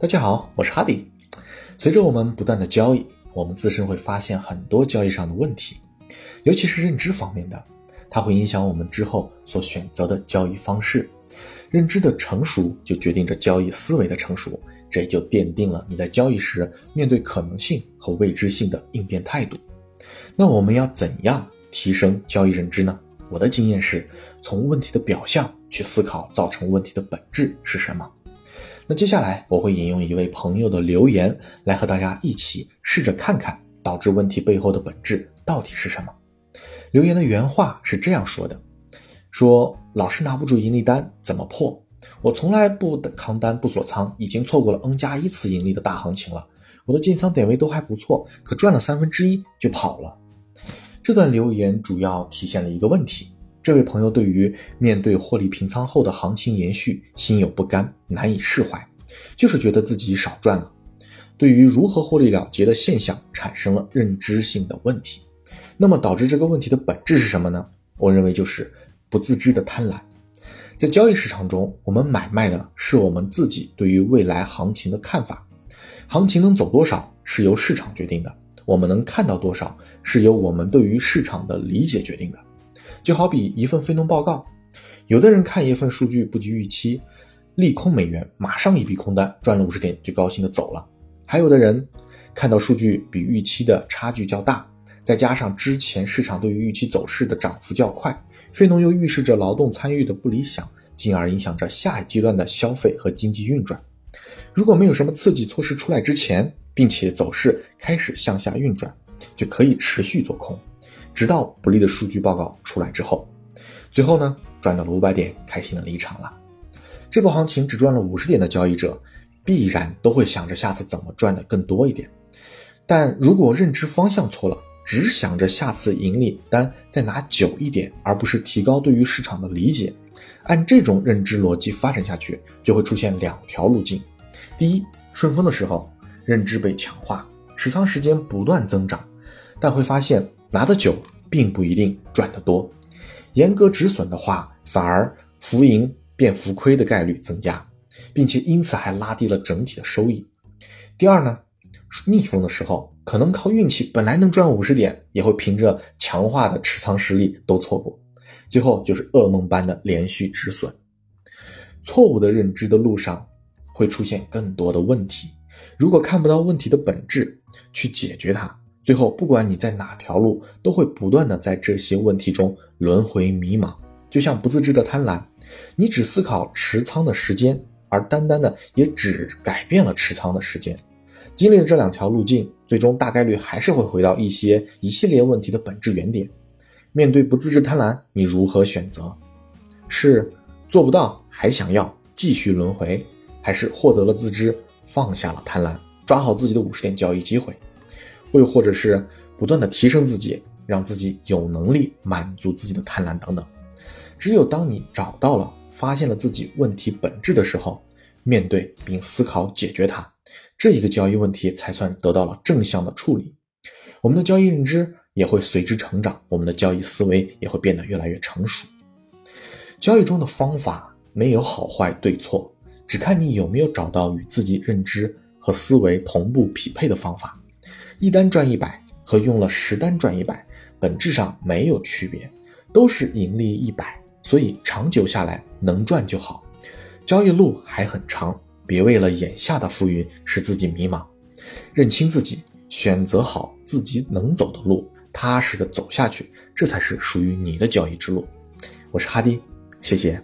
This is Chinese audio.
大家好，我是哈迪。随着我们不断的交易，我们自身会发现很多交易上的问题，尤其是认知方面的，它会影响我们之后所选择的交易方式。认知的成熟就决定着交易思维的成熟，这也就奠定了你在交易时面对可能性和未知性的应变态度。那我们要怎样提升交易认知呢？我的经验是，从问题的表象去思考造成问题的本质是什么。那接下来我会引用一位朋友的留言，来和大家一起试着看看导致问题背后的本质到底是什么。留言的原话是这样说的：“说老是拿不住盈利单，怎么破？我从来不扛单不锁仓，已经错过了 N 加一次盈利的大行情了。我的进仓点位都还不错，可赚了三分之一就跑了。”这段留言主要体现了一个问题。这位朋友对于面对获利平仓后的行情延续心有不甘，难以释怀，就是觉得自己少赚了。对于如何获利了结的现象产生了认知性的问题。那么导致这个问题的本质是什么呢？我认为就是不自知的贪婪。在交易市场中，我们买卖的是我们自己对于未来行情的看法。行情能走多少是由市场决定的，我们能看到多少是由我们对于市场的理解决定的。就好比一份非农报告，有的人看一份数据不及预期，利空美元，马上一笔空单赚了五十点就高兴的走了；还有的人看到数据比预期的差距较大，再加上之前市场对于预期走势的涨幅较快，非农又预示着劳动参与的不理想，进而影响着下一阶段的消费和经济运转。如果没有什么刺激措施出来之前，并且走势开始向下运转，就可以持续做空。直到不利的数据报告出来之后，最后呢赚到了五百点，开心的离场了。这波行情只赚了五十点的交易者，必然都会想着下次怎么赚的更多一点。但如果认知方向错了，只想着下次盈利单再拿久一点，而不是提高对于市场的理解，按这种认知逻辑发展下去，就会出现两条路径：第一，顺风的时候认知被强化，持仓时间不断增长，但会发现。拿得久并不一定赚得多，严格止损的话，反而浮盈变浮亏的概率增加，并且因此还拉低了整体的收益。第二呢，逆风的时候可能靠运气，本来能赚五十点，也会凭着强化的持仓实力都错过，最后就是噩梦般的连续止损。错误的认知的路上会出现更多的问题，如果看不到问题的本质，去解决它。最后，不管你在哪条路，都会不断的在这些问题中轮回迷茫，就像不自知的贪婪。你只思考持仓的时间，而单单的也只改变了持仓的时间。经历了这两条路径，最终大概率还是会回到一些一系列问题的本质原点。面对不自知贪婪，你如何选择？是做不到还想要继续轮回，还是获得了自知，放下了贪婪，抓好自己的五十点交易机会？又或者是不断的提升自己，让自己有能力满足自己的贪婪等等。只有当你找到了、发现了自己问题本质的时候，面对并思考解决它，这一个交易问题才算得到了正向的处理。我们的交易认知也会随之成长，我们的交易思维也会变得越来越成熟。交易中的方法没有好坏对错，只看你有没有找到与自己认知和思维同步匹配的方法。一单赚一百和用了十单赚一百，本质上没有区别，都是盈利一百，所以长久下来能赚就好。交易路还很长，别为了眼下的浮云使自己迷茫，认清自己，选择好自己能走的路，踏实的走下去，这才是属于你的交易之路。我是哈迪，谢谢。